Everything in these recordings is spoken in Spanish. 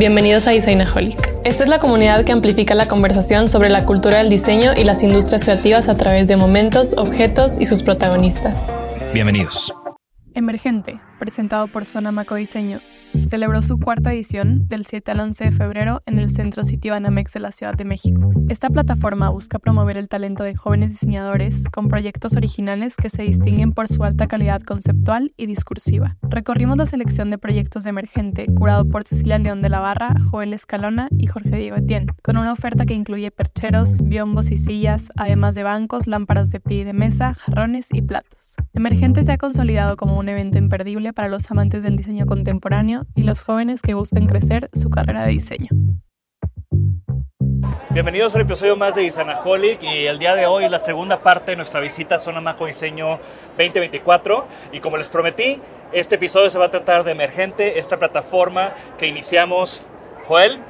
Bienvenidos a Designaholic. Esta es la comunidad que amplifica la conversación sobre la cultura del diseño y las industrias creativas a través de momentos, objetos y sus protagonistas. Bienvenidos. Emergente, presentado por Sonamaco Diseño, celebró su cuarta edición del 7 al 11 de febrero en el Centro Citibanamex de la Ciudad de México. Esta plataforma busca promover el talento de jóvenes diseñadores con proyectos originales que se distinguen por su alta calidad conceptual y discursiva. Recorrimos la selección de proyectos de Emergente, curado por Cecilia León de la Barra, Joel Escalona y Jorge Diego Etienne, con una oferta que incluye percheros, biombos y sillas, además de bancos, lámparas de pie y de mesa, jarrones y platos. Emergente se ha consolidado como un evento imperdible para los amantes del diseño contemporáneo y los jóvenes que buscan crecer su carrera de diseño. Bienvenidos a un episodio más de Isanaholic y el día de hoy la segunda parte de nuestra visita a Zona Maco Diseño 2024 y como les prometí, este episodio se va a tratar de Emergente, esta plataforma que iniciamos Joel,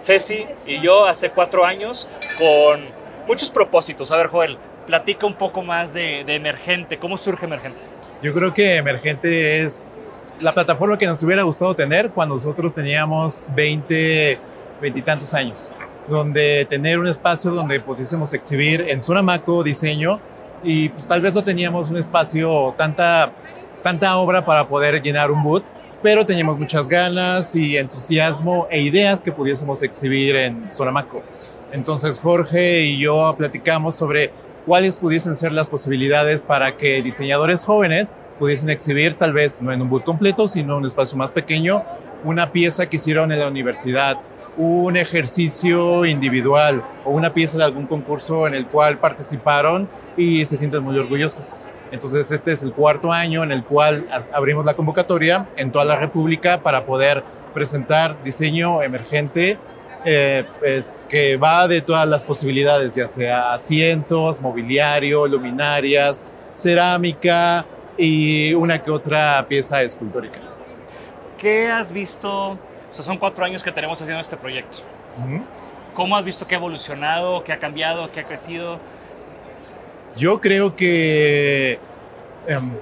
Ceci y yo hace cuatro años con muchos propósitos. A ver Joel, platica un poco más de Emergente, ¿cómo surge Emergente? Yo creo que Emergente es la plataforma que nos hubiera gustado tener cuando nosotros teníamos 20, 20 y tantos años, donde tener un espacio donde pudiésemos exhibir en zona Maco diseño y pues, tal vez no teníamos un espacio, tanta, tanta obra para poder llenar un boot, pero teníamos muchas ganas y entusiasmo e ideas que pudiésemos exhibir en zona Maco. Entonces Jorge y yo platicamos sobre cuáles pudiesen ser las posibilidades para que diseñadores jóvenes pudiesen exhibir, tal vez no en un boot completo, sino en un espacio más pequeño, una pieza que hicieron en la universidad, un ejercicio individual o una pieza de algún concurso en el cual participaron y se sienten muy orgullosos. Entonces este es el cuarto año en el cual abrimos la convocatoria en toda la República para poder presentar diseño emergente eh, pues, que va de todas las posibilidades, ya sea asientos, mobiliario, luminarias, cerámica y una que otra pieza escultórica. ¿Qué has visto? O sea, son cuatro años que tenemos haciendo este proyecto. ¿Cómo has visto que ha evolucionado, que ha cambiado, que ha crecido? Yo creo que em,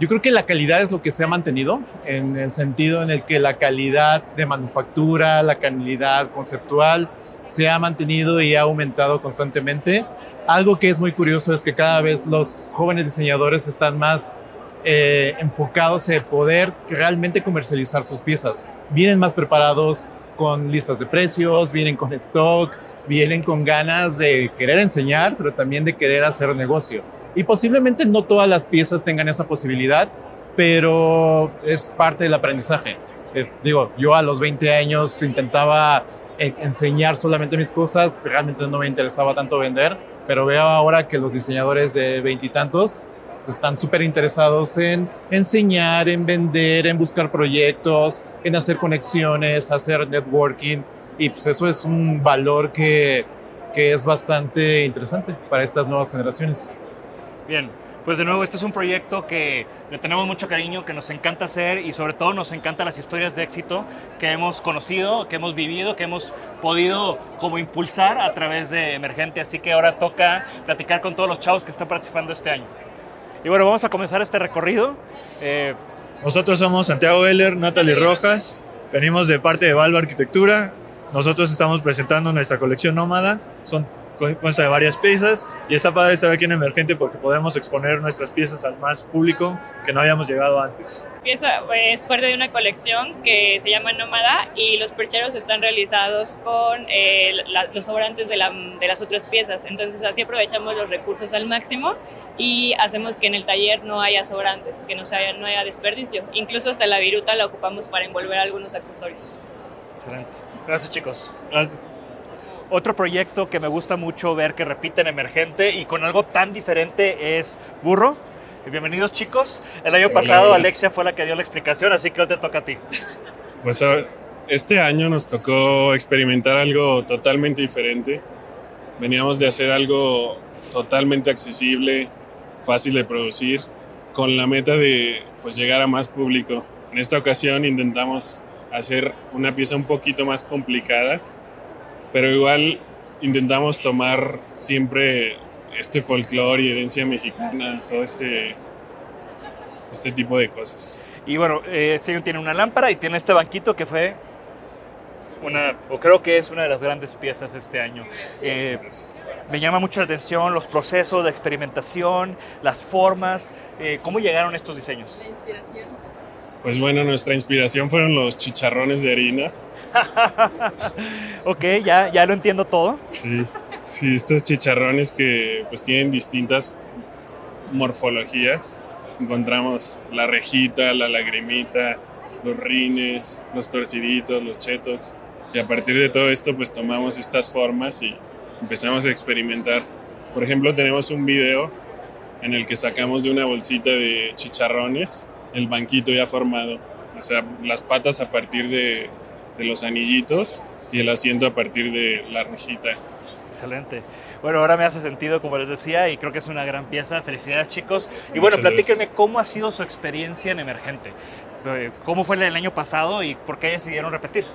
yo creo que la calidad es lo que se ha mantenido, en el sentido en el que la calidad de manufactura, la calidad conceptual se ha mantenido y ha aumentado constantemente. Algo que es muy curioso es que cada vez los jóvenes diseñadores están más eh, enfocados en poder realmente comercializar sus piezas. Vienen más preparados con listas de precios, vienen con stock, vienen con ganas de querer enseñar, pero también de querer hacer negocio. Y posiblemente no todas las piezas tengan esa posibilidad, pero es parte del aprendizaje. Eh, digo, yo a los 20 años intentaba eh, enseñar solamente mis cosas, realmente no me interesaba tanto vender, pero veo ahora que los diseñadores de veintitantos están súper interesados en enseñar, en vender, en buscar proyectos, en hacer conexiones, hacer networking, y pues eso es un valor que, que es bastante interesante para estas nuevas generaciones. Bien, pues de nuevo, este es un proyecto que le tenemos mucho cariño, que nos encanta hacer y sobre todo nos encantan las historias de éxito que hemos conocido, que hemos vivido, que hemos podido como impulsar a través de Emergente. Así que ahora toca platicar con todos los chavos que están participando este año. Y bueno, vamos a comenzar este recorrido. Eh, Nosotros somos Santiago Heller, Natalie Rojas, venimos de parte de Valva Arquitectura. Nosotros estamos presentando nuestra colección nómada. Son consta de varias piezas y está padre estar aquí en Emergente porque podemos exponer nuestras piezas al más público que no habíamos llegado antes. Pieza es parte de una colección que se llama Nómada y los percheros están realizados con eh, la, los sobrantes de, la, de, las otras piezas. Entonces así aprovechamos los recursos al máximo y hacemos que en el taller no haya sobrantes, que no, haya, no haya desperdicio. Incluso hasta la viruta la ocupamos para envolver algunos accesorios. Excelente. Gracias chicos. Gracias. Otro proyecto que me gusta mucho ver que repiten Emergente y con algo tan diferente es Burro. Bienvenidos chicos. El año pasado Alexia fue la que dio la explicación, así que hoy te toca a ti. Pues este año nos tocó experimentar algo totalmente diferente. Veníamos de hacer algo totalmente accesible, fácil de producir, con la meta de pues, llegar a más público. En esta ocasión intentamos hacer una pieza un poquito más complicada, pero igual intentamos tomar siempre este folclore y herencia mexicana, todo este, este tipo de cosas. Y bueno, eh, este tiene una lámpara y tiene este banquito que fue una, o creo que es una de las grandes piezas este año. Eh, me llama mucho la atención los procesos de experimentación, las formas, eh, ¿cómo llegaron estos diseños? La inspiración. Pues bueno, nuestra inspiración fueron los chicharrones de harina. ok, ya, ya lo entiendo todo. Sí, sí, estos chicharrones que pues tienen distintas morfologías. Encontramos la rejita, la lagrimita, los rines, los torciditos, los chetos. Y a partir de todo esto pues tomamos estas formas y empezamos a experimentar. Por ejemplo, tenemos un video en el que sacamos de una bolsita de chicharrones el banquito ya formado. O sea, las patas a partir de, de los anillitos y el asiento a partir de la rejita. Excelente. Bueno, ahora me hace sentido, como les decía, y creo que es una gran pieza. Felicidades, chicos. Y bueno, Muchas platíquenme gracias. cómo ha sido su experiencia en Emergente. Eh, ¿Cómo fue el año pasado y por qué decidieron repetir?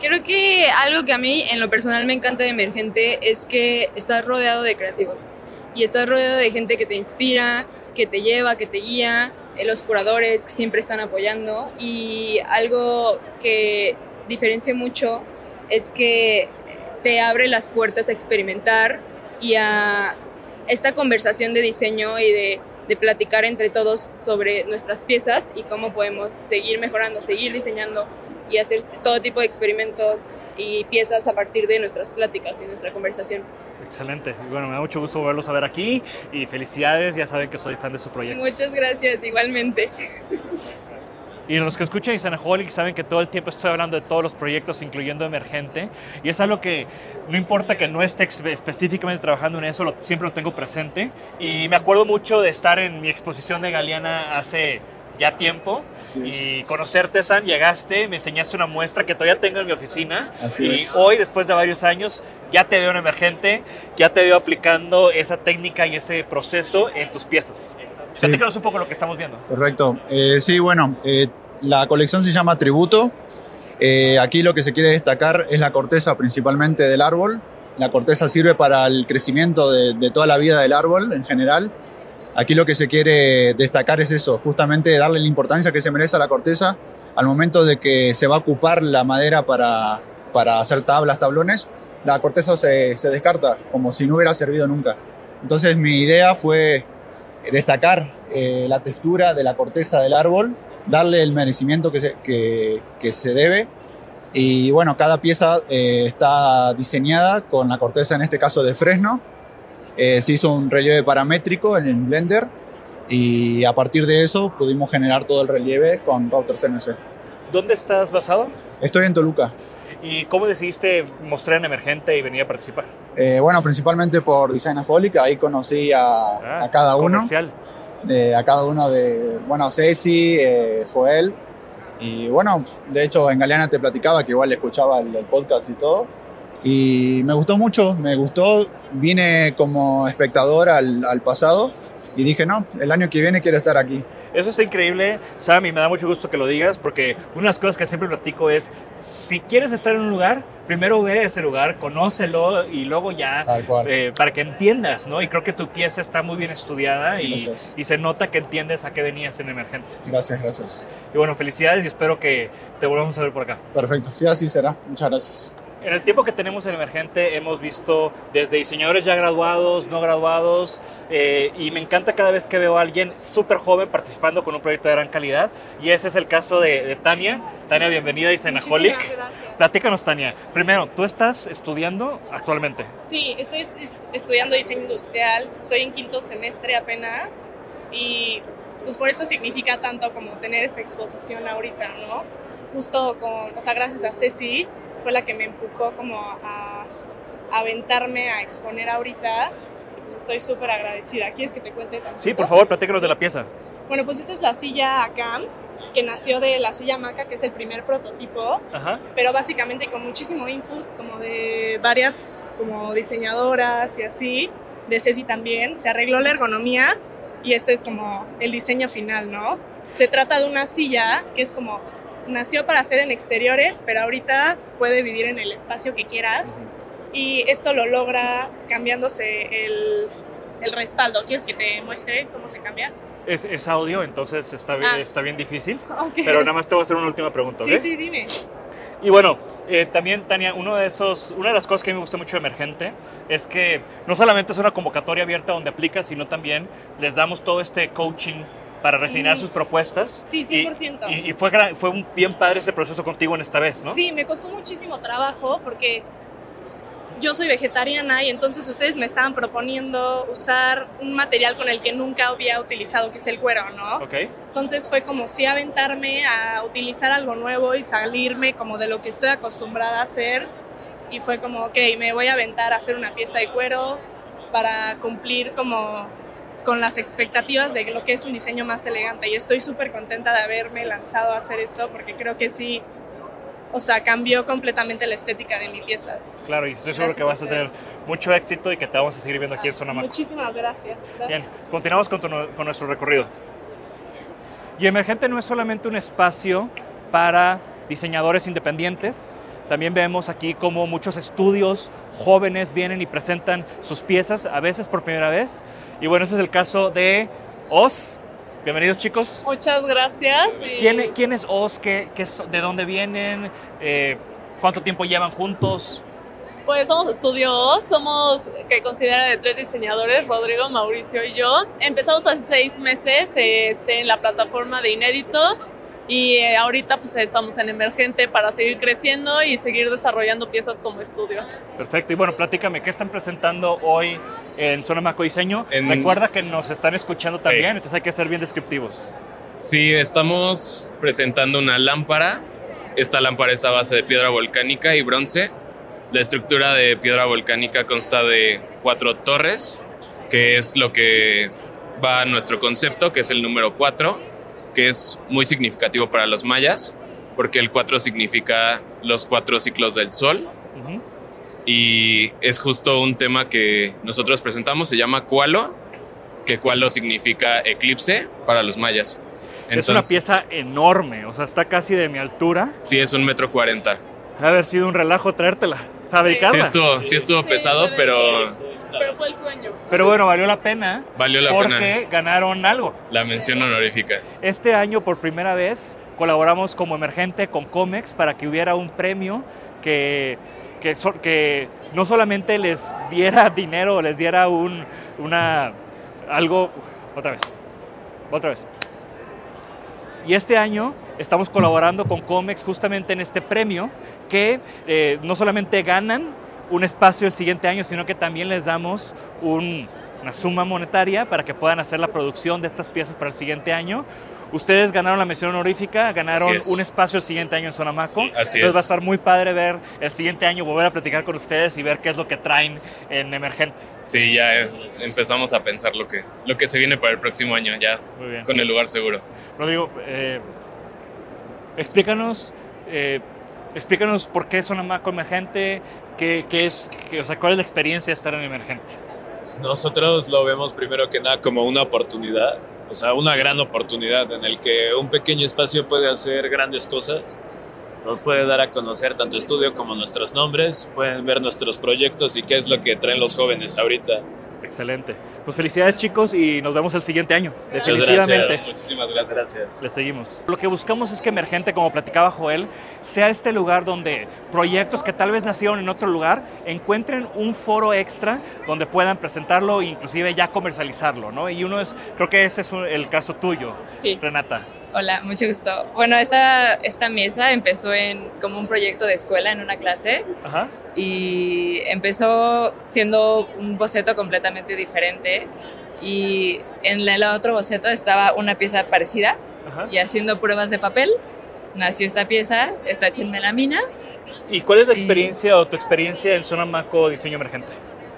Creo que algo que a mí en lo personal me encanta de Emergente es que estás rodeado de creativos y estás rodeado de gente que te inspira, que te lleva, que te guía, eh, los curadores que siempre están apoyando y algo que diferencia mucho es que te abre las puertas a experimentar y a esta conversación de diseño y de, de platicar entre todos sobre nuestras piezas y cómo podemos seguir mejorando, seguir diseñando y hacer todo tipo de experimentos y piezas a partir de nuestras pláticas y nuestra conversación. Excelente. Bueno, me da mucho gusto volverlos a ver aquí y felicidades, ya saben que soy fan de su proyecto. Muchas gracias, igualmente. Y los que escuchan Isanaholic saben que todo el tiempo estoy hablando de todos los proyectos, incluyendo Emergente. Y es algo que no importa que no esté específicamente trabajando en eso, lo, siempre lo tengo presente. Y me acuerdo mucho de estar en mi exposición de Galeana hace ya tiempo Así y conocerte, San, llegaste, me enseñaste una muestra que todavía tengo en mi oficina Así y es. hoy, después de varios años, ya te veo en Emergente, ya te veo aplicando esa técnica y ese proceso en tus piezas. Sí. Platícanos un poco lo que estamos viendo. Perfecto. Eh, sí, bueno, eh, la colección se llama Tributo. Eh, aquí lo que se quiere destacar es la corteza principalmente del árbol. La corteza sirve para el crecimiento de, de toda la vida del árbol en general. Aquí lo que se quiere destacar es eso, justamente darle la importancia que se merece a la corteza al momento de que se va a ocupar la madera para, para hacer tablas, tablones, la corteza se, se descarta como si no hubiera servido nunca. Entonces mi idea fue destacar eh, la textura de la corteza del árbol, darle el merecimiento que se, que, se debe. Y bueno, cada pieza eh, está diseñada con la corteza, en este caso de fresno. Eh, se hizo un relieve paramétrico en el Blender y a partir de eso pudimos generar todo el relieve con router CNC. ¿Dónde estás basado? Estoy en Toluca. ¿Y cómo decidiste mostrar en Emergente y venir a participar? Eh, bueno, principalmente por Designaholic, ahí conocí a, Ah, a cada uno. de, a cada uno de, bueno, Ceci, eh, Joel. Y bueno, de hecho en Galeana te platicaba que igual escuchaba el, el podcast y todo. Y me gustó mucho, me gustó vine como espectador al, al pasado y dije, no, el año que viene quiero estar aquí. Eso está increíble, Sam, y me da mucho gusto que lo digas, porque una de las cosas que siempre platico es, si quieres estar en un lugar, primero ve a ese lugar, conócelo y luego ya, eh, para que entiendas, ¿no? Y creo que tu pieza está muy bien estudiada y, y se nota que entiendes a qué venías en Emergente. Gracias, gracias. Y bueno, felicidades y espero que te volvamos a ver por acá. Perfecto, sí, así será. Muchas gracias. En el tiempo que tenemos en Emergente hemos visto desde diseñadores ya graduados, no graduados, eh, y me encanta cada vez que veo a alguien súper joven participando con un proyecto de gran calidad, y ese es el caso de, de Tania. Tania, bienvenida a Isenaholic. Platícanos, Tania. Primero, ¿tú estás estudiando actualmente? Sí, estoy est- estudiando diseño industrial, estoy en quinto semestre apenas y pues por eso significa tanto como tener esta exposición ahorita, ¿no? Justo con, o sea, gracias a Ceci fue la que me empujó como a, a aventarme a exponer ahorita y pues estoy súper agradecida. ¿Quieres que te cuente también? Sí, por favor, platícanos de la pieza. Bueno, pues esta es la silla ACAM, que nació de la silla Maca, que es el primer prototipo Ajá. pero básicamente con muchísimo input, como de varias como diseñadoras y así, de Ceci también, se arregló la ergonomía y este es como el diseño final, ¿no? Se trata de una silla que es como, nació para hacer en exteriores, pero ahorita puede vivir en el espacio que quieras y esto lo logra cambiándose el, el respaldo. ¿Quieres que te muestre cómo se cambia? Es, es audio, entonces está, bien- Ah. está bien difícil, pero nada más te voy a hacer una última pregunta, ¿ok? Sí, sí, dime. Y bueno, eh, también, Tania, uno de esos, una de las cosas que a mí me gusta mucho de Emergente es que no solamente es una convocatoria abierta donde aplicas, sino también les damos todo este coaching para refinar sus propuestas. Sí, Y- 100%. Y, y fue, fue un bien padre este proceso contigo en esta vez, ¿no? Sí, me costó muchísimo trabajo porque yo soy vegetariana y entonces ustedes me estaban proponiendo usar un material con el que nunca había utilizado, que es el cuero, ¿no? Ok. Entonces fue como si aventarme a utilizar algo nuevo y salirme como de lo que estoy acostumbrada a hacer. Y fue como, ok, me voy a aventar a hacer una pieza de cuero para cumplir como con las expectativas de lo que es un diseño más elegante. Y estoy súper contenta de haberme lanzado a hacer esto porque creo que sí, o sea, cambió completamente la estética de mi pieza. Claro, y estoy seguro Gracias que a vas a tener ustedes. mucho éxito y que te vamos a seguir viendo aquí en Sonamaco. Muchísimas gracias. Bien, Gracias. continuamos con, tu- con nuestro recorrido. Y Emergente no es solamente un espacio para diseñadores independientes, también vemos aquí cómo muchos estudios jóvenes vienen y presentan sus piezas, a veces por primera vez. Y bueno, ese es el caso de Oz. Bienvenidos chicos. Muchas gracias. y- ¿Quién, quién es Oz? ¿Qué, qué ¿De dónde vienen? Eh, ¿Cuánto tiempo llevan juntos? Pues somos estudios, somos que considera de tres diseñadores, Rodrigo, Mauricio y yo. Empezamos hace seis meses este, en la plataforma de Inédito y eh, ahorita pues estamos en Emergente para seguir creciendo y seguir desarrollando piezas como estudio. Perfecto. Y bueno, platícame, ¿qué están presentando hoy en Zona Maco Diseño? En- Recuerda que nos están escuchando Sí. también, entonces hay que ser bien descriptivos. Sí, estamos presentando una lámpara. Esta lámpara es a base de piedra volcánica y bronce. La estructura de piedra volcánica consta de cuatro torres, que es lo que va a nuestro concepto, que es el número 4, que es muy significativo para los mayas, porque el 4 significa los cuatro ciclos del sol. Y es justo un tema que nosotros presentamos, se llama Cualo, que Cualo significa eclipse para los mayas. es una Entonces, pieza enorme, o sea, está casi de mi altura. Sí, es un metro cuarenta. Ha de haber sido un relajo traértela, fabricarla. Sí estuvo, sí estuvo pesado, pero Pero fue el sueño. Pero bueno, valió la pena valió la porque pena ganaron algo. la mención honorífica. Este año, por primera vez, colaboramos como emergente con Comex para que hubiera un premio que, que no solamente les diera dinero, les diera un, una, algo... Otra vez, otra vez. Y este año estamos colaborando con Comex justamente en este premio que eh, no solamente ganan un espacio el siguiente año, sino que también les damos un- una suma monetaria para que puedan hacer la producción de estas piezas para el siguiente año. Ustedes ganaron la mención honorífica, ganaron es. un espacio el siguiente año en Sonamaco. así Entonces es. va a estar muy padre ver el siguiente año, volver a platicar con ustedes y ver qué es lo que traen en Emergente. Sí, ya empezamos a pensar lo que, lo que se viene para el próximo año, ya Muy bien. con el lugar seguro. Rodrigo, eh, explícanos eh, explícanos por qué Sonamaco Emergente, qué, qué es, o sea, cuál es la experiencia de estar en Emergente. Nosotros lo vemos primero que nada como una oportunidad, o sea, una gran oportunidad en el que un pequeño espacio puede hacer grandes cosas. Nos puede dar a conocer tanto estudio como nuestros nombres, pueden ver nuestros proyectos y qué es lo que traen los jóvenes ahorita. Excelente. Pues felicidades chicos y nos vemos el siguiente año. Muchas gracias. Muchísimas gracias. Le seguimos. Lo que buscamos es que Emergente, como platicaba Joel, sea este lugar donde proyectos que tal vez nacieron en otro lugar encuentren un foro extra donde puedan presentarlo e inclusive ya comercializarlo, ¿no? Y uno es, creo que ese es el caso tuyo, sí. Renata. Hola, mucho gusto. Bueno, esta, esta mesa empezó en como un proyecto de escuela en una clase. Ajá. Y empezó siendo un boceto completamente diferente. Y en el otro boceto estaba una pieza parecida. Ajá. Y haciendo pruebas de papel, nació esta pieza, está hecha en melamina. ¿Y cuál es la experiencia o tu experiencia en Sonamaco Diseño Emergente?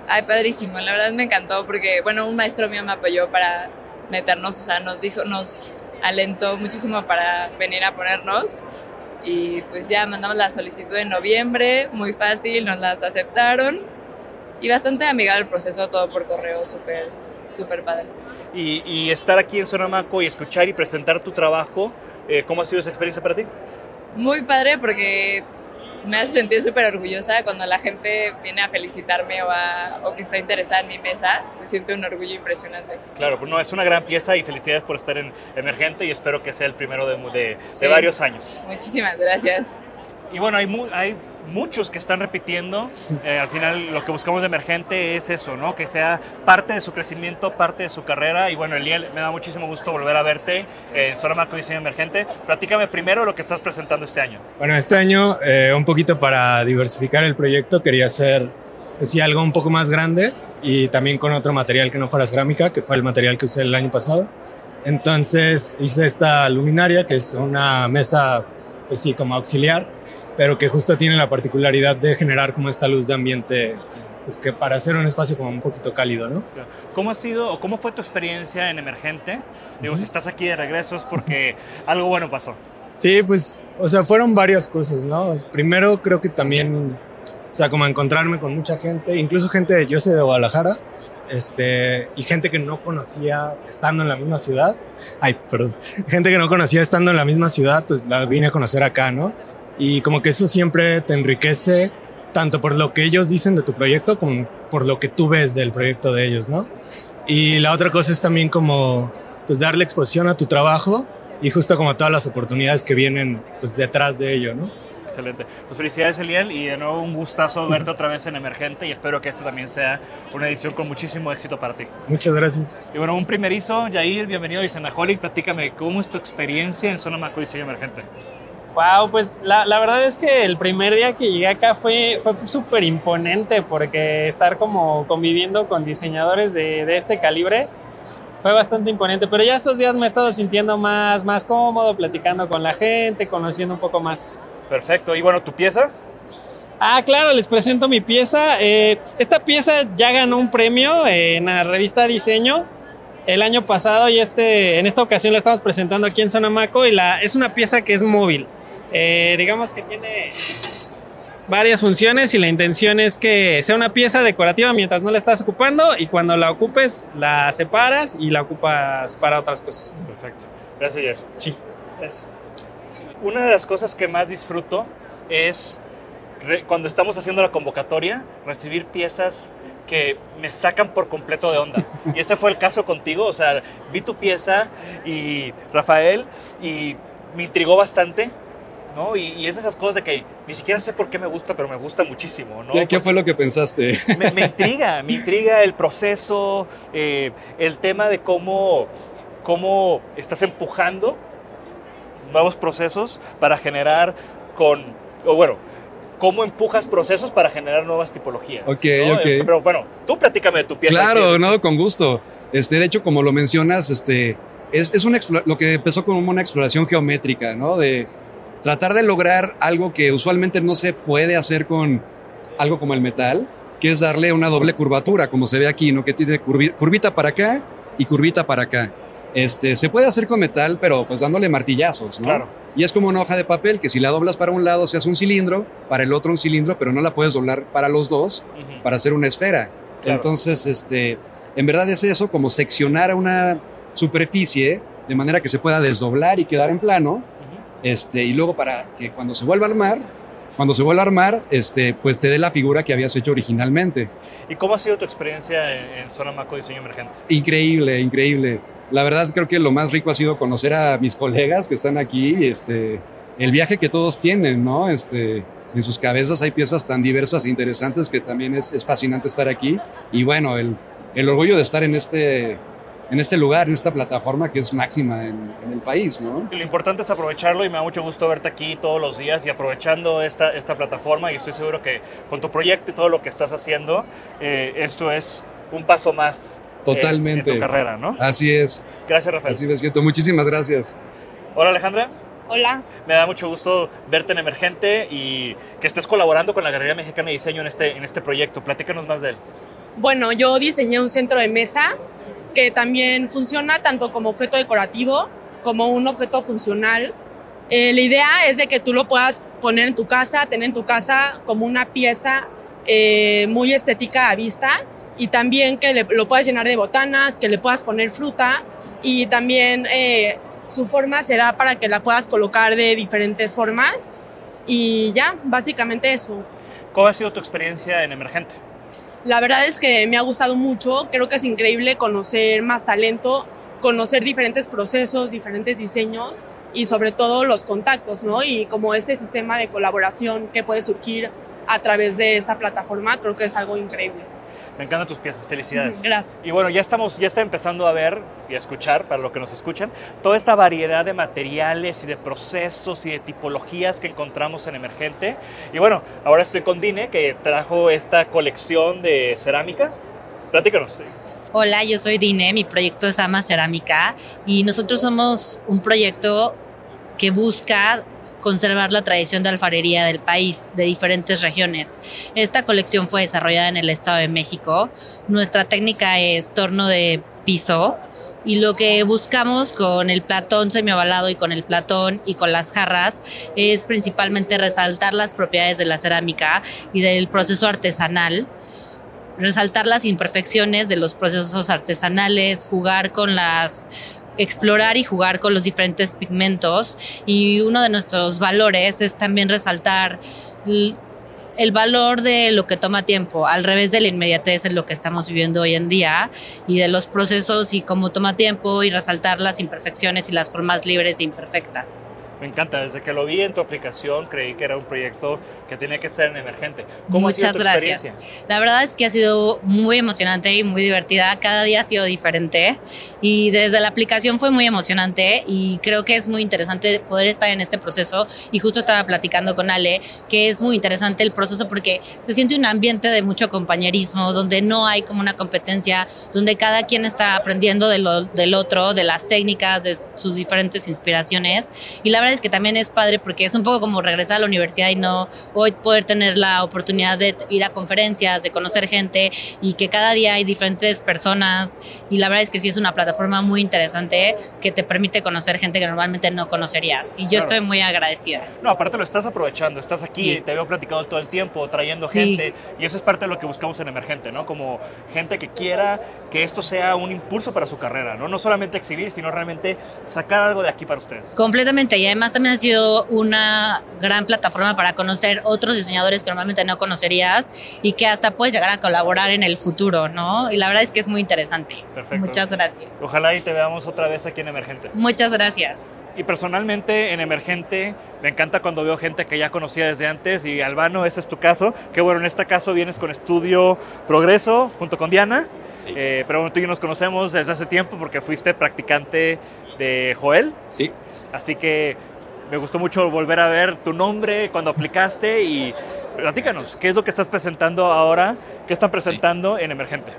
Ay, padrísimo. La verdad me encantó porque, bueno, un maestro mío me apoyó para meternos, o sea, nos dijo, nos alentó muchísimo para venir a ponernos y pues ya mandamos la solicitud en noviembre, muy fácil, nos las aceptaron y bastante amigable el proceso, todo por correo, súper, súper padre. Y, y, estar aquí en Sonamaco y escuchar y presentar tu trabajo, eh, ¿cómo ha sido esa experiencia para ti? Muy padre porque me hace sentir súper orgullosa cuando la gente viene a felicitarme o, a, o, que está interesada en mi mesa. Se siente un orgullo impresionante. Claro, pues no, es una gran pieza y felicidades por estar en Emergente y espero que sea el primero de, de, sí. de varios años. Muchísimas gracias. Y bueno, hay muchos que están repitiendo. Eh, al final lo que buscamos de Emergente es eso, ¿no? Que sea parte de su crecimiento, parte de su carrera. Y bueno, Eliel, me da muchísimo gusto volver a verte en Sonamaco Diseño Emergente. Platícame primero lo que estás presentando este año. Bueno, este año, eh, un poquito para diversificar el proyecto, quería hacer pues, sí, algo un poco más grande y también con otro material que no fuera cerámica, que fue el material que usé el año pasado. Entonces hice esta luminaria, que es una mesa, pues sí, como auxiliar, pero que justo tiene la particularidad de generar como esta luz de ambiente, pues que para hacer un espacio como un poquito cálido, ¿no? ¿Cómo ha sido o cómo fue tu experiencia en Emergente? Digo, uh -huh. si estás aquí de regreso es porque algo bueno pasó. Sí, pues, o sea, fueron varias cosas, ¿no? Primero creo que también, o sea, como encontrarme con mucha gente, incluso gente, de, yo soy de Guadalajara, este, y gente que no conocía estando en la misma ciudad, ay, perdón, gente que no conocía estando en la misma ciudad, pues la vine a conocer acá, ¿no? Y como que eso siempre te enriquece tanto por lo que ellos dicen de tu proyecto como por lo que tú ves del proyecto de ellos, ¿no? Y la otra cosa es también como pues darle exposición a tu trabajo y justo como todas las oportunidades que vienen pues detrás de ello, ¿no? Excelente. Pues felicidades, Eliel, y de nuevo un gustazo verte otra vez en Emergente y espero que esta también sea una edición con muchísimo éxito para ti. Muchas gracias. Y bueno, un primerizo, Yair, bienvenido a Isanaholic. Platícame, ¿cómo es tu experiencia en Zona Maco Diseño Emergente? Wow, pues la, la, verdad es que el primer día que llegué acá fue, fue súper imponente porque estar como conviviendo con diseñadores de, de, este calibre fue bastante imponente, pero ya estos días me he estado sintiendo más, más cómodo, platicando con la gente, conociendo un poco más. Perfecto, y bueno, ¿tu pieza? Ah, claro, les presento mi pieza. Eh, esta pieza ya ganó un premio en la revista Diseño el año pasado y este, en esta ocasión la estamos presentando aquí en Sonamaco y la, es una pieza que es móvil. Eh, digamos que tiene varias funciones y la intención es que sea una pieza decorativa mientras no la estás ocupando y cuando la ocupes la separas y la ocupas para otras cosas. Perfecto. Gracias, Jer. Sí. Es. Una de las cosas que más disfruto es cuando estamos haciendo la convocatoria, recibir piezas que me sacan por completo de onda. Y ese fue el caso contigo, o sea, vi tu pieza y Rafael y me intrigó bastante ¿no? Y, y, es esas cosas de que ni siquiera sé por qué me gusta, pero me gusta muchísimo, ¿no? ¿Qué, qué fue lo que pensaste? Me, me intriga, me intriga el proceso, eh, el tema de cómo, cómo estás empujando nuevos procesos para generar con, o bueno, cómo empujas procesos para generar nuevas tipologías. Ok, ¿no? ok. Pero bueno, tú platícame de tu pieza. Claro, no, con gusto. Este, de hecho, como lo mencionas, este, es, es una, lo que empezó como una exploración geométrica, ¿no? De, tratar de lograr algo que usualmente no se puede hacer con algo como el metal, que es darle una doble curvatura, como se ve aquí, ¿no? Que tiene curvita para acá y curvita para acá. Este, se puede hacer con metal, pero pues dándole martillazos, ¿no? Claro. Y es como una hoja de papel que si la doblas para un lado se hace un cilindro, para el otro un cilindro, pero no la puedes doblar para los dos para hacer una esfera. Entonces, este, en verdad es eso, como seccionar una superficie de manera que se pueda desdoblar y quedar en plano. Este, y luego para que cuando se vuelva a armar, cuando se vuelva a armar, este, pues te dé la figura que habías hecho originalmente. ¿Y cómo ha sido tu experiencia en, en Zona Maco Diseño Emergente? Increíble, increíble. La verdad creo que lo más rico ha sido conocer a mis colegas que están aquí, este, el viaje que todos tienen, ¿no? Este, en sus cabezas hay piezas tan diversas e interesantes que también es, es fascinante estar aquí. Y bueno, el, el orgullo de estar en este, en este lugar, en esta plataforma que es máxima en, en, el país, ¿no? Y lo importante es aprovecharlo y me da mucho gusto verte aquí todos los días y aprovechando esta, esta plataforma y estoy seguro que con tu proyecto y todo lo que estás haciendo, eh, esto es un paso más Totalmente. En, en tu carrera, ¿no? Así es. Gracias, Rafael. Así me siento. Muchísimas gracias. Hola, Alejandra. Hola. Me da mucho gusto verte en Emergente y que estés colaborando con la Galería Mexicana de Diseño en este, en este proyecto. Platícanos más de él. Bueno, yo diseñé un centro de mesa que también funciona tanto como objeto decorativo como un objeto funcional. Eh, la idea es de que tú lo puedas poner en tu casa, tener en tu casa como una pieza eh, muy estética a vista y también que le, lo puedas llenar de botanas, que le puedas poner fruta y también eh, su forma será para que la puedas colocar de diferentes formas y ya, básicamente eso. ¿Cómo ha sido tu experiencia en Emergente? La verdad es que me ha gustado mucho, creo que es increíble conocer más talento, conocer diferentes procesos, diferentes diseños y sobre todo los contactos, ¿no? Y como este sistema de colaboración que puede surgir a través de esta plataforma, creo que es algo increíble. Me encantan tus piezas, felicidades. Gracias. Y bueno, ya estamos, ya está empezando a ver y a escuchar, para lo que nos escuchan, toda esta variedad de materiales y de procesos y de tipologías que encontramos en Emergente. Y bueno, ahora estoy con Dine, que trajo esta colección de cerámica. Platícanos. Hola, yo soy Dine, mi proyecto es Ama Cerámica y nosotros somos un proyecto que busca conservar la tradición de alfarería del país, de diferentes regiones. Esta colección fue desarrollada en el Estado de México. Nuestra técnica es torno de piso y lo que buscamos con el platón semiovalado y con el platón y con las jarras es principalmente resaltar las propiedades de la cerámica y del proceso artesanal resaltar las imperfecciones de los procesos artesanales, jugar con las explorar y jugar con los diferentes pigmentos y uno de nuestros valores es también resaltar el valor de lo que toma tiempo, al revés de la inmediatez en lo que estamos viviendo hoy en día y de los procesos y cómo toma tiempo y resaltar las imperfecciones y las formas libres e imperfectas. Me encanta, desde que lo vi en tu aplicación creí que era un proyecto que tenía que ser en emergente. ¿Cómo Muchas ha sido tu gracias. La verdad es que ha sido muy emocionante y muy divertida. Cada día ha sido diferente y desde la aplicación fue muy emocionante y creo que es muy interesante poder estar en este proceso. Y justo estaba platicando con Ale que es muy interesante el proceso porque se siente un ambiente de mucho compañerismo, donde no hay como una competencia, donde cada quien está aprendiendo de lo, del otro, de las técnicas, de sus diferentes inspiraciones. Y la verdad es que también es padre porque es un poco como regresar a la universidad y no hoy poder tener la oportunidad de ir a conferencias, de conocer gente y que cada día hay diferentes personas y la verdad es que sí es una plataforma muy interesante que te permite conocer gente que normalmente no conocerías y yo Claro. estoy muy agradecida. No, aparte lo estás aprovechando, estás aquí, Sí. te veo platicando todo el tiempo, trayendo Sí. gente, y eso es parte de lo que buscamos en Emergente, ¿no? Como gente que quiera que esto sea un impulso para su carrera, ¿no? No solamente exhibir, sino realmente sacar algo de aquí para ustedes. Completamente, y además también ha sido una gran plataforma para conocer otros diseñadores que normalmente no conocerías y que hasta puedes llegar a colaborar en el futuro, ¿no? Y la verdad es que es muy interesante. Perfecto. Muchas gracias. Ojalá y te veamos otra vez aquí en Emergente. Muchas gracias. Y personalmente en Emergente me encanta cuando veo gente que ya conocía desde antes y Albano, ese es tu caso. Que bueno, en este caso vienes con Estudio Progreso junto con Diana. Eh, pero bueno, tú y yo nos conocemos desde hace tiempo porque fuiste practicante de Joel. Sí. Así que me gustó mucho volver a ver tu nombre cuando aplicaste y platícanos, ¿qué es lo que estás presentando ahora? ¿Qué están presentando en Emergente?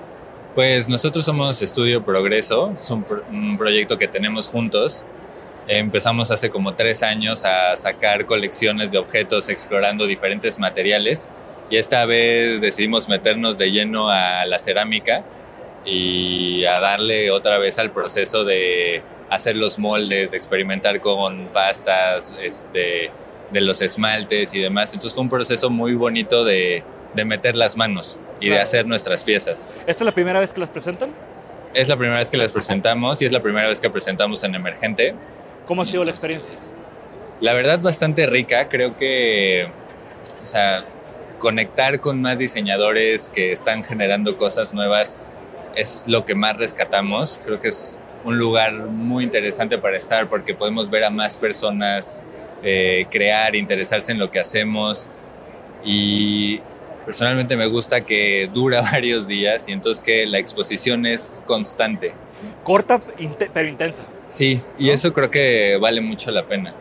Pues nosotros somos Estudio Progreso, es un, pro- un proyecto que tenemos juntos. Empezamos hace como tres años a sacar colecciones de objetos explorando diferentes materiales y esta vez decidimos meternos de lleno a la cerámica y a darle otra vez al proceso de hacer los moldes, de experimentar con pastas, este, de los esmaltes y demás. Entonces fue un proceso muy bonito de, de meter las manos y de hacer nuestras piezas. ¿Esta es la primera vez que las presentan? Es la primera vez que las presentamos y es la primera vez que presentamos en Emergente. ¿Cómo ha sido la experiencia? La verdad bastante rica, creo que, o sea, conectar con más diseñadores que están generando cosas nuevas es lo que más rescatamos. Creo que es un lugar muy interesante para estar porque podemos ver a más personas eh, crear, interesarse en lo que hacemos y personalmente me gusta que dura varios días y entonces que la exposición es constante. Corta pero intensa. Sí, y eso creo que vale mucho la pena.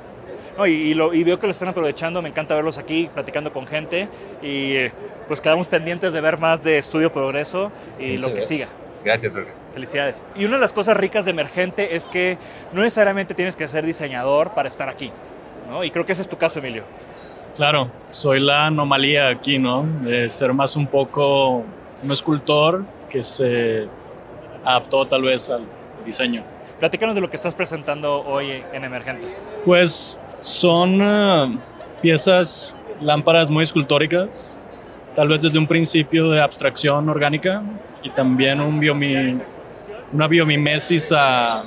No, y, y lo- y veo que lo están aprovechando, me encanta verlos aquí platicando con gente y pues quedamos pendientes de ver más de Estudio Progreso y Muchas lo que gracias. siga. Gracias, Jorge. Felicidades. Y una de las cosas ricas de Emergente es que no necesariamente tienes que ser diseñador para estar aquí. ¿no? Y creo que ese es tu caso, Emilio. Claro, soy la anomalía aquí, ¿no? De ser más un poco un escultor que se adaptó tal vez al diseño. Platícanos de lo que estás presentando hoy en Emergente. Pues son eh, piezas, lámparas muy escultóricas, tal vez desde un principio de abstracción orgánica y también un biomi- una biomimesis a,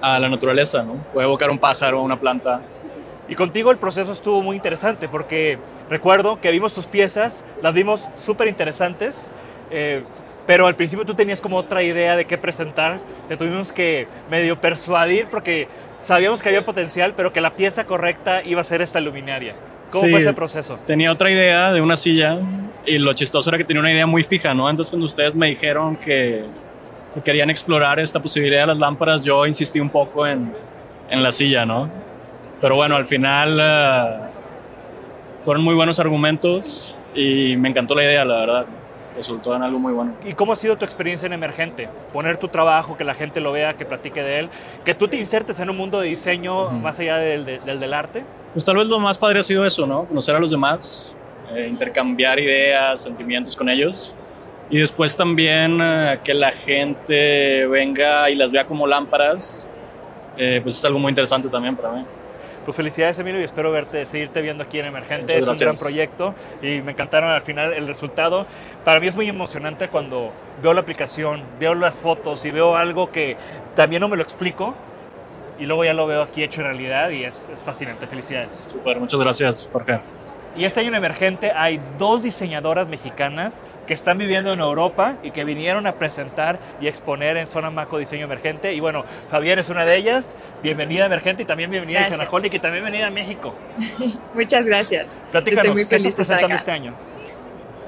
a la naturaleza, ¿no? Puede evocar un pájaro, una planta. Y contigo el proceso estuvo muy interesante porque recuerdo que vimos tus piezas, las vimos súper interesantes, eh, pero al principio tú tenías como otra idea de qué presentar, te tuvimos que medio persuadir porque sabíamos que había potencial, pero que la pieza correcta iba a ser esta luminaria. ¿Cómo Sí, fue ese proceso? Tenía otra idea de una silla y lo chistoso era que tenía una idea muy fija, ¿no? Entonces cuando ustedes me dijeron que, que querían explorar esta posibilidad de las lámparas, yo insistí un poco en, en la silla, ¿no? Pero bueno, al final eh, fueron muy buenos argumentos y me encantó la idea, la verdad. Resultó en algo muy bueno. ¿Y cómo ha sido tu experiencia en Emergente? Poner tu trabajo, que la gente lo vea, que platique de él, que tú te insertes en un mundo de diseño más allá del, de- del del arte. Pues tal vez lo más padre ha sido eso, ¿no? Conocer a los demás, eh, intercambiar ideas, sentimientos con ellos. Y después también eh, que la gente venga y las vea como lámparas, eh, pues es algo muy interesante también para mí. Pues felicidades Emilio y espero verte, seguirte viendo aquí en Emergente. Es un gran proyecto y me encantaron al final el resultado. Para mí es muy emocionante cuando veo la aplicación, veo las fotos y veo algo que también no me lo explico y luego ya lo veo aquí hecho en realidad y es, es fascinante. Felicidades. Super, muchas gracias, Jorge. Y este año en Emergente hay dos diseñadoras mexicanas que están viviendo en Europa y que vinieron a presentar y exponer en Zona Maco Diseño Emergente. Y bueno, Fabián es una de ellas. Bienvenida a Emergente y también bienvenida Gracias. a Sanajolic y también bienvenida a México. Muchas gracias. Platícanos, Estoy muy ¿qué feliz estás de estar presentando acá. este año?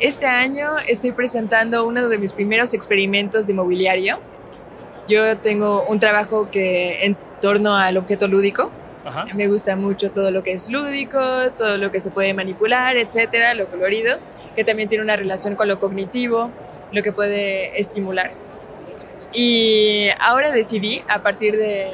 Este año estoy presentando uno de mis primeros experimentos de mobiliario. Yo tengo un trabajo que en torno al objeto lúdico. Ajá. Me gusta mucho todo lo que es lúdico, todo lo que se puede manipular, etcétera, lo colorido, que también tiene una relación con lo cognitivo, lo que puede estimular. Y ahora decidí, a partir de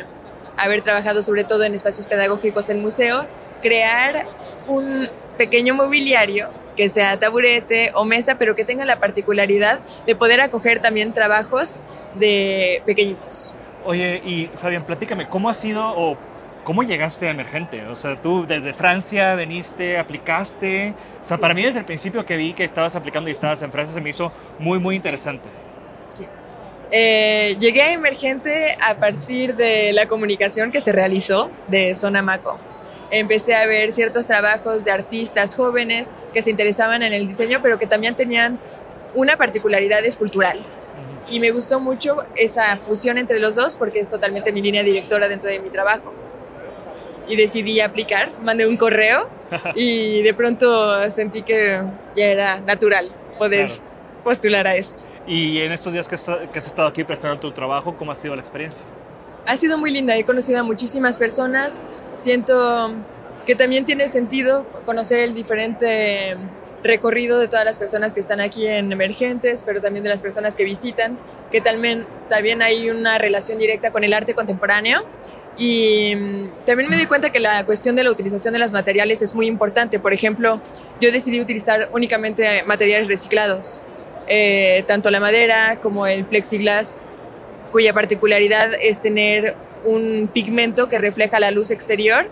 haber trabajado sobre todo en espacios pedagógicos en museo, crear un pequeño mobiliario que sea taburete o mesa, pero que tenga la particularidad de poder acoger también trabajos de pequeñitos. Oye, y Fabián, platícame, ¿cómo ha sido o cómo llegaste a Emergente? O sea, tú desde Francia veniste, aplicaste. O sea, para mí desde el principio que vi que estabas aplicando y estabas en Francia se me hizo muy, muy interesante. Sí. Eh, llegué a Emergente a partir de la comunicación que se realizó de Zona Maco. Empecé a ver ciertos trabajos de artistas jóvenes que se interesaban en el diseño, pero que también tenían una particularidad escultural. Y me gustó mucho esa fusión entre los dos porque es totalmente mi línea directora dentro de mi trabajo. Y decidí aplicar, mandé un correo y de pronto sentí que ya era natural poder Claro. postular a esto. Y en estos días que, has- que has estado aquí prestando tu trabajo, ¿cómo ha sido la experiencia? Ha sido muy linda, he conocido a muchísimas personas, siento que también tiene sentido conocer el diferente recorrido de todas las personas que están aquí en Emergentes, pero también de las personas que visitan, que también, también hay una relación directa con el arte contemporáneo. Y mm, también me di cuenta que la cuestión de la utilización de los materiales es muy importante. Por ejemplo, yo decidí utilizar únicamente materiales reciclados, eh, tanto la madera como el plexiglas cuya particularidad es tener un pigmento que refleja la luz exterior.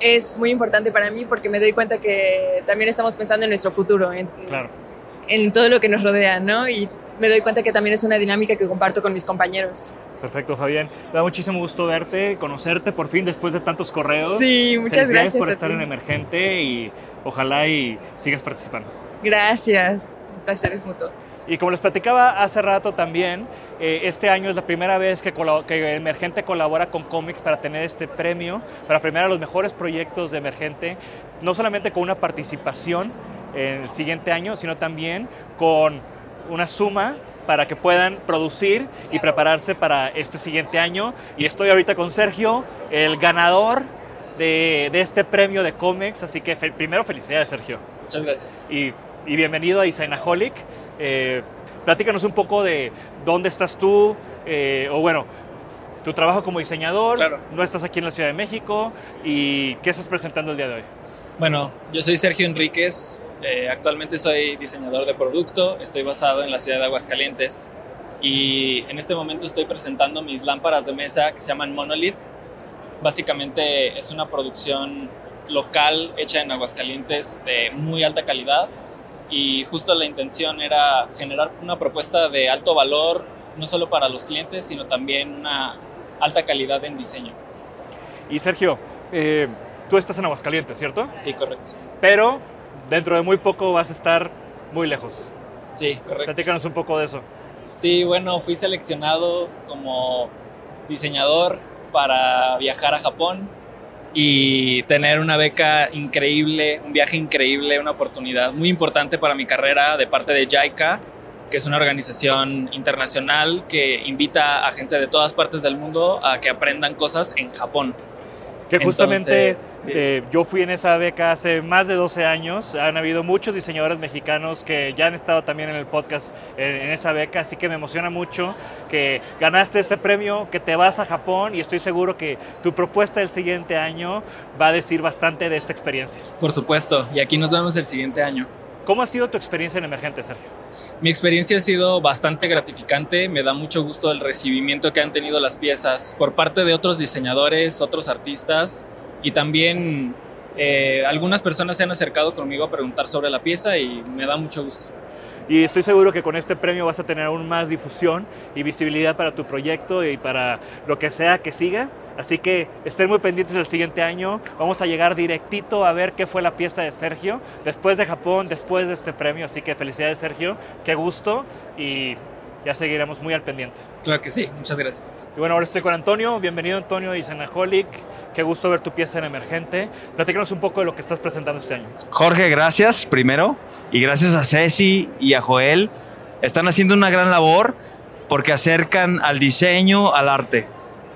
Es muy importante para mí porque me doy cuenta que también estamos pensando en nuestro futuro, en, Claro. en todo lo que nos rodea, ¿no? Y me doy cuenta que también es una dinámica que comparto con mis compañeros. Perfecto, Fabián. Me da muchísimo gusto verte, conocerte por fin después de tantos correos. Sí, muchas gracias por estar en Emergente y ojalá y sigas participando. Gracias, un placer es mutuo. Y como les platicaba hace rato también, eh, este año es la primera vez que Emergente colabora con Comics para tener este premio, para premiar a los mejores proyectos de Emergente, no solamente con una participación en el siguiente año, sino también con una suma para que puedan producir y prepararse para este siguiente año. Y estoy ahorita con Sergio, el ganador de, de este premio de Comics, así que fe- primero felicidades Sergio. Muchas gracias. Y, y bienvenido a Designaholic. Eh, platícanos un poco de dónde estás tú, eh, o bueno, tu trabajo como diseñador, no estás aquí en la Ciudad de México y qué estás presentando el día de hoy. Bueno, yo soy Sergio Enríquez, eh, actualmente soy diseñador de producto, estoy basado en la ciudad de Aguascalientes y en este momento estoy presentando mis lámparas de mesa que se llaman Monolith. Básicamente es una producción local hecha en Aguascalientes de muy alta calidad y justo la intención era generar una propuesta de alto valor, no solo para los clientes, sino también una alta calidad en diseño. Y Sergio, eh, tú estás en Aguascalientes, ¿cierto? Sí, correcto. Pero dentro de muy poco vas a estar muy lejos. Sí, correcto. Platícanos un poco de eso. Sí, bueno, fui seleccionado como diseñador para viajar a Japón y tener una beca increíble, un viaje increíble, una oportunidad muy importante para mi carrera de parte de JICA, que es una organización internacional que invita a gente de todas partes del mundo a que aprendan cosas en Japón. Que justamente Entonces, sí. eh, yo fui en esa beca hace más de 12 años. Han habido muchos diseñadores mexicanos que ya han estado también en el podcast en, en esa beca, así que me emociona mucho que ganaste este premio, que te vas a Japón y estoy seguro que tu propuesta del siguiente año va a decir bastante de esta experiencia. Por supuesto, y aquí nos vemos el siguiente año. ¿Cómo ha sido tu experiencia en Emergente, Sergio? Mi experiencia ha sido bastante gratificante, me da mucho gusto el recibimiento que han tenido las piezas por parte de otros diseñadores, otros artistas y también eh, algunas personas se han acercado conmigo a preguntar sobre la pieza y me da mucho gusto. Y estoy seguro que con este premio vas a tener aún más difusión y visibilidad para tu proyecto y para lo que sea que siga. Así que estén muy pendientes del siguiente año. Vamos a llegar directito a ver qué fue la pieza de Sergio después de Japón, después de este premio. Así que felicidades Sergio, qué gusto y ya seguiremos muy al pendiente. Claro que sí, muchas gracias. Y bueno, ahora estoy con Antonio. Bienvenido Antonio de Isanaholic. Qué gusto ver tu pieza en Emergente. Platícanos un poco de lo que estás presentando este año. Jorge, gracias primero. Y gracias a Ceci y a Joel. Están haciendo una gran labor porque acercan al diseño al arte.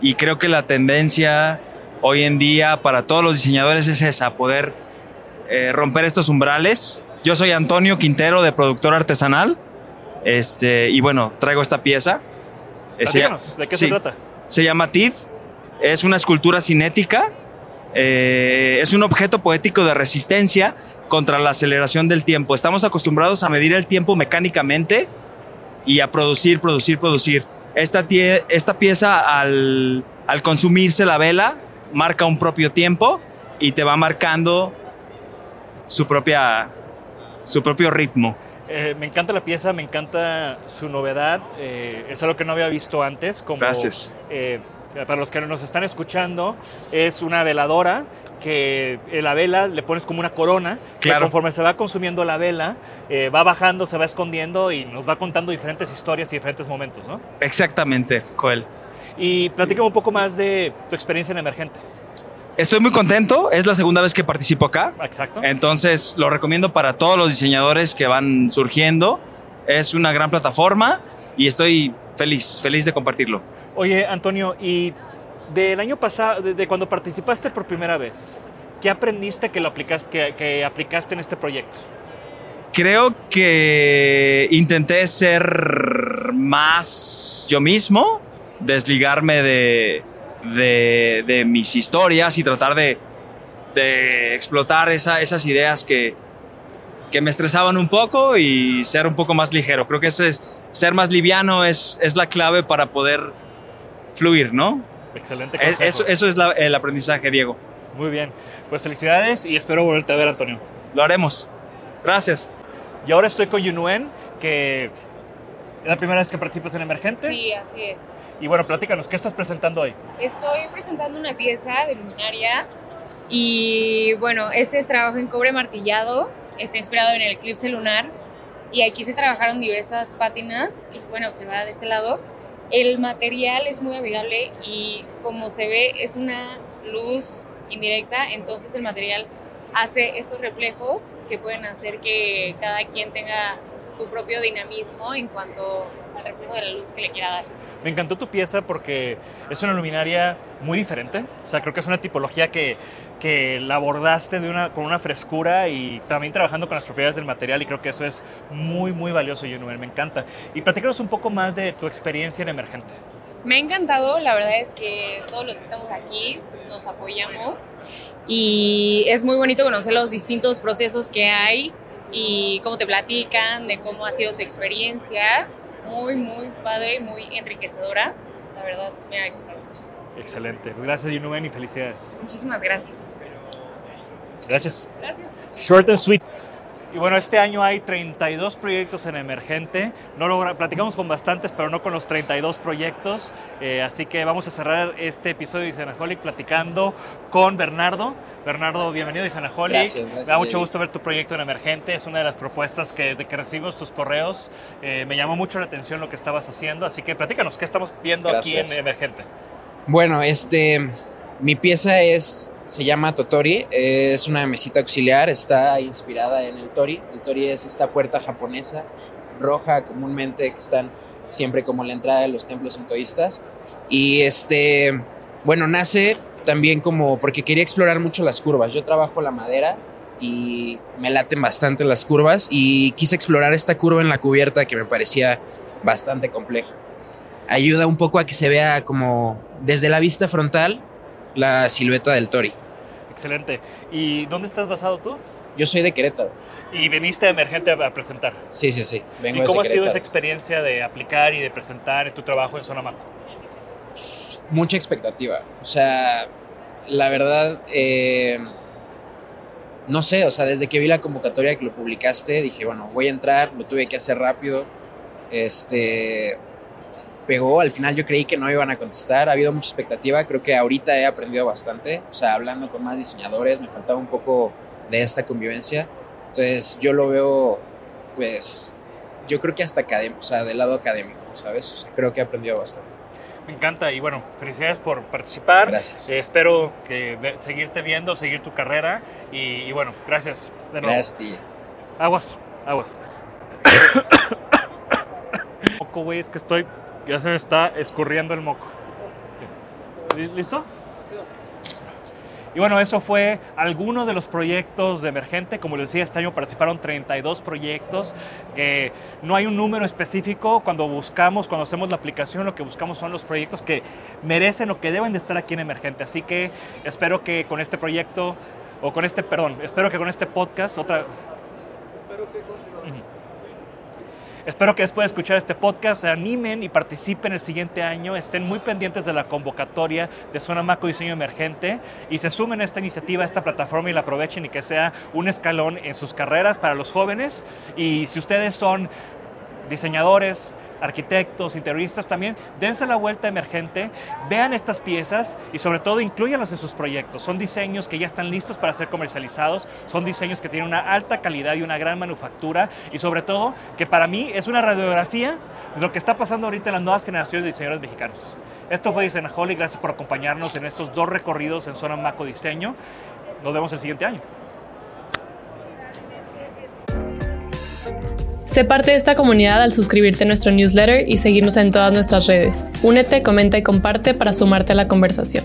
Y creo que la tendencia hoy en día para todos los diseñadores es esa, poder eh, romper estos umbrales. Yo soy Antonio Quintero de Productor Artesanal. Este, y bueno, traigo esta pieza. Eh, Platícanos, ¿de qué se trata? Se llama TID. Es una escultura cinética. Eh, es un objeto poético de resistencia contra la aceleración del tiempo. Estamos acostumbrados a medir el tiempo mecánicamente y a producir, producir, producir. Esta, tie- esta pieza al, al consumirse la vela marca un propio tiempo y te va marcando su, propia, su propio ritmo. Eh, me encanta la pieza, me encanta su novedad. eh, es algo que no había visto antes. Como, Gracias. eh, para los que nos están escuchando, es una veladora que la vela le pones como una corona. que Claro. conforme se va consumiendo la vela, eh, va bajando, se va escondiendo y nos va contando diferentes historias y diferentes momentos, ¿no? Exactamente, Joel. Y platícame un poco más de tu experiencia en Emergente. Estoy muy contento, es la segunda vez que participo acá. Exacto. Entonces lo recomiendo para todos los diseñadores que van surgiendo. Es una gran plataforma y estoy feliz, feliz de compartirlo. Oye, Antonio, y del año pasado, de, cuando participaste por primera vez, ¿qué aprendiste que, lo aplicaste, que, aplicaste en este proyecto? Creo que intenté ser más yo mismo, desligarme de, de, mis historias y tratar de, de explotar esa- esas ideas que, que me estresaban un poco y ser un poco más ligero. Creo que ese es, ser más liviano es, es la clave para poder fluir, ¿no? Excelente. Consejo. eso, eso es la- el aprendizaje, Diego. Muy bien. Pues felicidades y espero volverte a ver, Antonio. Lo haremos. Gracias. Y ahora estoy con Yunuen, que es la primera vez que participas en Emergente. Sí, así es. Y bueno, platícanos, ¿qué estás presentando hoy? Estoy presentando una pieza de luminaria y bueno, este es trabajo en cobre martillado, está inspirado en el eclipse lunar y aquí se trabajaron diversas pátinas que se pueden observar de este lado. El material es muy amigable y como se ve es una luz indirecta, entonces el material hace estos reflejos que pueden hacer que cada quien tenga su propio dinamismo en cuanto reflejo de la luz que le quiera dar. Me encantó tu pieza porque es una luminaria muy diferente. O sea, creo que es una tipología que, que la abordaste de una, con una frescura y también trabajando con las propiedades del material y creo que eso es muy, muy valioso, Yunuen. Me encanta. Y platícanos un poco más de tu experiencia en Emergente. Me ha encantado, la verdad es que todos los que estamos aquí nos apoyamos y es muy bonito conocer los distintos procesos que hay y cómo te platican, de cómo ha sido su experiencia. Muy, muy padre, muy enriquecedora. La verdad, me ha gustado mucho. Excelente. Gracias, Yunuen, y felicidades. Muchísimas gracias. Gracias. Gracias. Short and sweet. Y bueno, este año hay 32 proyectos en Emergente. No logra, platicamos con bastantes, pero no con los 32 proyectos. Eh, así que vamos a cerrar este episodio de Isanaholic platicando con Bernardo. Bernardo, bienvenido a Isanaholic. Gracias, gracias, Me da mucho gusto ver tu proyecto en Emergente. Es una de las propuestas que desde que recibimos tus correos eh, me llamó mucho la atención lo que estabas haciendo. Así que platícanos, ¿qué estamos viendo Gracias. aquí en Emergente? Bueno, este, mi pieza es, se llama Totori, es una mesita auxiliar, está inspirada en el Tori. El Tori es esta puerta japonesa, roja comúnmente, que están siempre como la entrada de los templos sintoístas. Y este, bueno, nace también como porque quería explorar mucho las curvas. Yo trabajo la madera y me laten bastante las curvas y quise explorar esta curva en la cubierta que me parecía bastante compleja ayuda un poco a que se vea como desde la vista frontal la silueta del Tori. Excelente. ¿Y dónde estás basado tú? Yo soy de Querétaro. Y viniste a Emergente a presentar. Sí, sí, sí. Vengo ¿Y cómo ha sido esa experiencia de aplicar y de presentar tu trabajo en Sonamaco? Mucha expectativa. O sea, la verdad, eh, no sé, o sea, desde que vi la convocatoria que lo publicaste, dije, bueno, voy a entrar, lo tuve que hacer rápido. Este pegó, al final yo creí que no iban a contestar, ha habido mucha expectativa, creo que ahorita he aprendido bastante, o sea, hablando con más diseñadores, me faltaba un poco de esta convivencia, entonces yo lo veo, pues, yo creo que hasta académico, o sea, del lado académico, ¿sabes? O sea, creo que he aprendido bastante. Me encanta y bueno, felicidades por participar. Gracias. Eh, espero que seguirte viendo, seguir tu carrera y, y bueno, gracias. De nuevo. Gracias a ti. Aguas, aguas. moco, güey, es que estoy, ya se me está escurriendo el moco. ¿Li- ¿Listo? Y bueno, eso fue algunos de los proyectos de Emergente. Como les decía, este año participaron 32 proyectos, que no hay un número específico. Cuando buscamos, cuando hacemos la aplicación, lo que buscamos son los proyectos que merecen o que deben de estar aquí en Emergente. Así que espero que con este proyecto, o con este, perdón, espero que con este podcast, otra... Ujú. Espero que después de escuchar este podcast se animen y participen el siguiente año, estén muy pendientes de la convocatoria de Zona Maco Diseño Emergente y se sumen a esta iniciativa, a esta plataforma y la aprovechen y que sea un escalón en sus carreras para los jóvenes. Y si ustedes son diseñadores, arquitectos, interioristas también, dense la vuelta emergente, vean estas piezas y sobre todo incluyanlas en sus proyectos. Son diseños que ya están listos para ser comercializados, son diseños que tienen una alta calidad y una gran manufactura y sobre todo que para mí es una radiografía de lo que está pasando ahorita en las nuevas generaciones de diseñadores mexicanos. Esto fue Diseñaholic, gracias por acompañarnos en estos dos recorridos en Zona Maco Diseño. Nos vemos el siguiente año. Sé parte de esta comunidad al suscribirte a nuestro newsletter y seguirnos en todas nuestras redes. Únete, comenta y comparte para sumarte a la conversación.